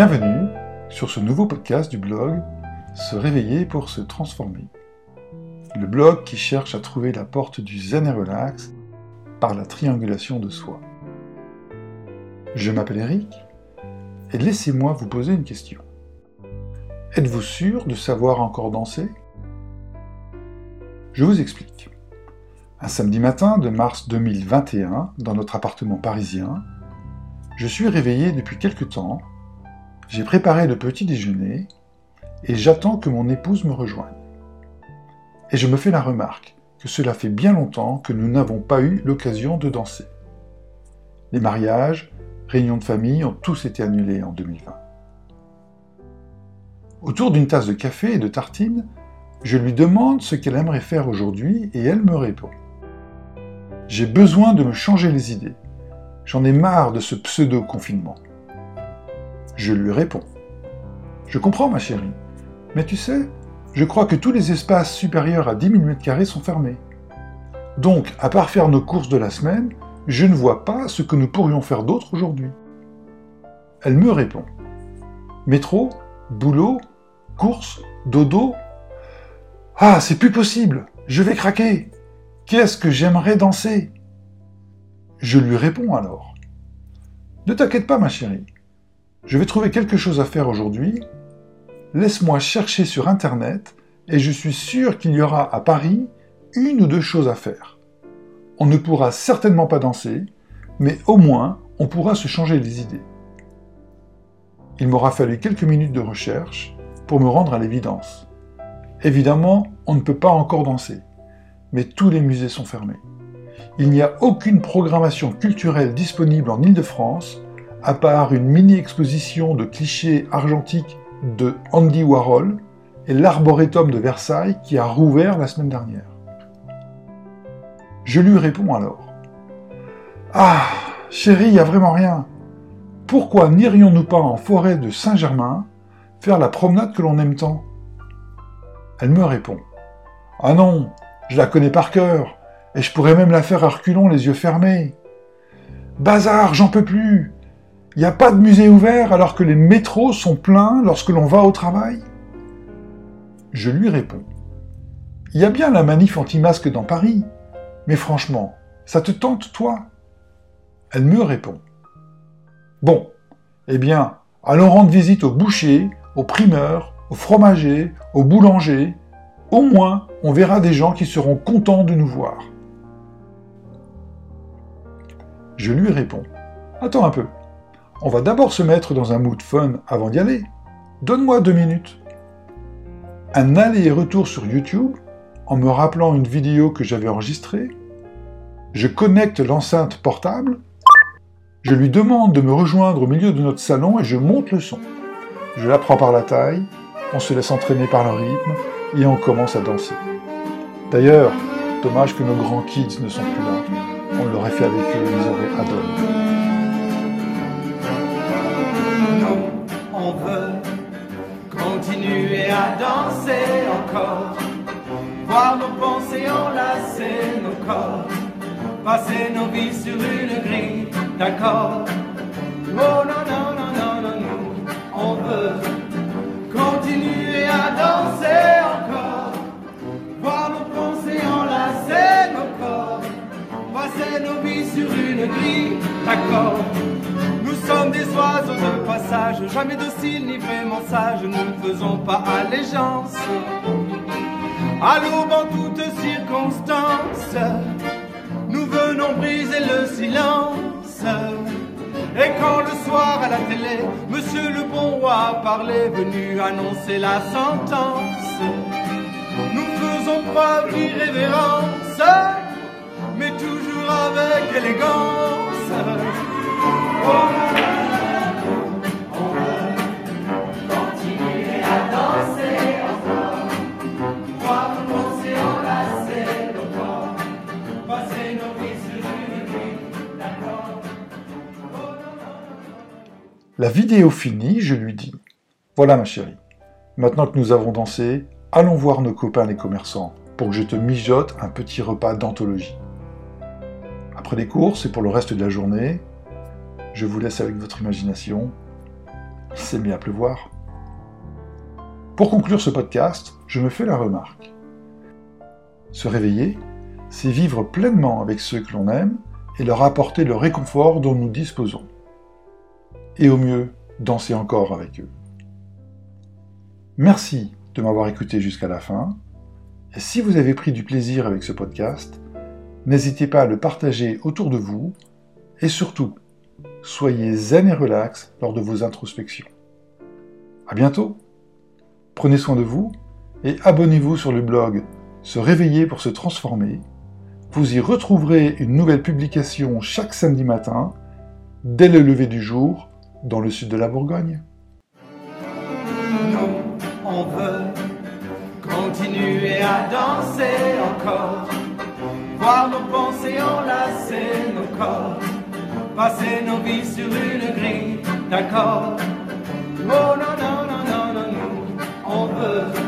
Bienvenue sur ce nouveau podcast du blog Se réveiller pour se transformer. Le blog qui cherche à trouver la porte du zen et relax par la triangulation de soi. Je m'appelle Eric et laissez-moi vous poser une question. Êtes-vous sûr de savoir encore danser? Je vous explique. Un samedi matin de mars 2021, dans notre appartement parisien, je suis réveillé depuis quelque temps, j'ai préparé le petit déjeuner et j'attends que mon épouse me rejoigne. Et je me fais la remarque que cela fait bien longtemps que nous n'avons pas eu l'occasion de danser. Les mariages, réunions de famille ont tous été annulés en 2020. Autour d'une tasse de café et de tartines, je lui demande ce qu'elle aimerait faire aujourd'hui et elle me répond. J'ai besoin de me changer les idées. J'en ai marre de ce pseudo-confinement. Je lui réponds. Je comprends, ma chérie. Mais tu sais, je crois que tous les espaces supérieurs à 10 000 m sont fermés. Donc, à part faire nos courses de la semaine, je ne vois pas ce que nous pourrions faire d'autre aujourd'hui. Elle me répond. Métro, boulot, course, dodo. Ah, c'est plus possible, je vais craquer. Qu'est-ce que j'aimerais danser? Je lui réponds alors. Ne t'inquiète pas, ma chérie. Je vais trouver quelque chose à faire aujourd'hui. Laisse-moi chercher sur Internet et je suis sûr qu'il y aura à Paris une ou deux choses à faire. On ne pourra certainement pas danser, mais au moins on pourra se changer les idées. Il m'aura fallu quelques minutes de recherche pour me rendre à l'évidence. Évidemment, on ne peut pas encore danser, mais tous les musées sont fermés il n'y a aucune programmation culturelle disponible en Ile-de-France, à part une mini-exposition de clichés argentiques de Andy Warhol et l'Arboretum de Versailles qui a rouvert la semaine dernière. Je lui réponds alors. Ah, chérie, il n'y a vraiment rien. Pourquoi n'irions-nous pas en forêt de Saint-Germain faire la promenade que l'on aime tant? Elle me répond. Ah non, je la connais par cœur. Et je pourrais même la faire à reculons, les yeux fermés. Bazar, j'en peux plus. Il a pas de musée ouvert alors que les métros sont pleins lorsque l'on va au travail? Je lui réponds. Il y a bien la manif anti-masque dans Paris. Mais franchement, ça te tente, toi? Elle me répond. Bon, eh bien, allons rendre visite au boucher, au primeur, au fromager, au boulanger. Au moins, on verra des gens qui seront contents de nous voir. Je lui réponds Attends un peu. On va d'abord se mettre dans un mood fun avant d'y aller. Donne-moi deux minutes. Un aller et retour sur YouTube en me rappelant une vidéo que j'avais enregistrée. Je connecte l'enceinte portable. Je lui demande de me rejoindre au milieu de notre salon et je monte le son. Je la prends par la taille, on se laisse entraîner par le rythme et on commence à danser. D'ailleurs, dommage que nos grands kids ne sont plus là on l'aurait fait avec eux, ils auraient adoré. On veut. Continuer à danser encore, voir nos pensées enlacer nos corps, passer nos vies sur une grille d'accord. Oh non, non, non, non, non, non, on veut continuer à danser encore, voir nos pensées enlacer nos corps. Passer nos vies sur une grille d'accord. Nous sommes des oiseaux de jamais dociles ni vraiment sages, ne faisons pas allégeance. À l'aube en toutes circonstances, nous venons briser le silence. Et quand le soir à la télé, Monsieur le bon roi parlait, venu annoncer la sentence, nous faisons preuve d'irrévérence mais toujours avec élégance. La vidéo finie, je lui dis Voilà ma chérie, maintenant que nous avons dansé, allons voir nos copains les commerçants pour que je te mijote un petit repas d'anthologie. Après les courses et pour le reste de la journée, je vous laisse avec votre imagination. Il s'est mis à pleuvoir. Pour conclure ce podcast, je me fais la remarque. Se réveiller, c'est vivre pleinement avec ceux que l'on aime et leur apporter le réconfort dont nous disposons. Et au mieux, danser encore avec eux. Merci de m'avoir écouté jusqu'à la fin. Et si vous avez pris du plaisir avec ce podcast, n'hésitez pas à le partager autour de vous et surtout, soyez zen et relax lors de vos introspections. À bientôt. Prenez soin de vous et abonnez-vous sur le blog Se réveiller pour se transformer. Vous y retrouverez une nouvelle publication chaque samedi matin, dès le lever du jour, dans le sud de la Bourgogne. Non, on veut continuer à danser encore, voir nos pensées enlacer nos corps, passer nos vies sur une grille d'accord. Oh non, non, non, non, non, non, on veut.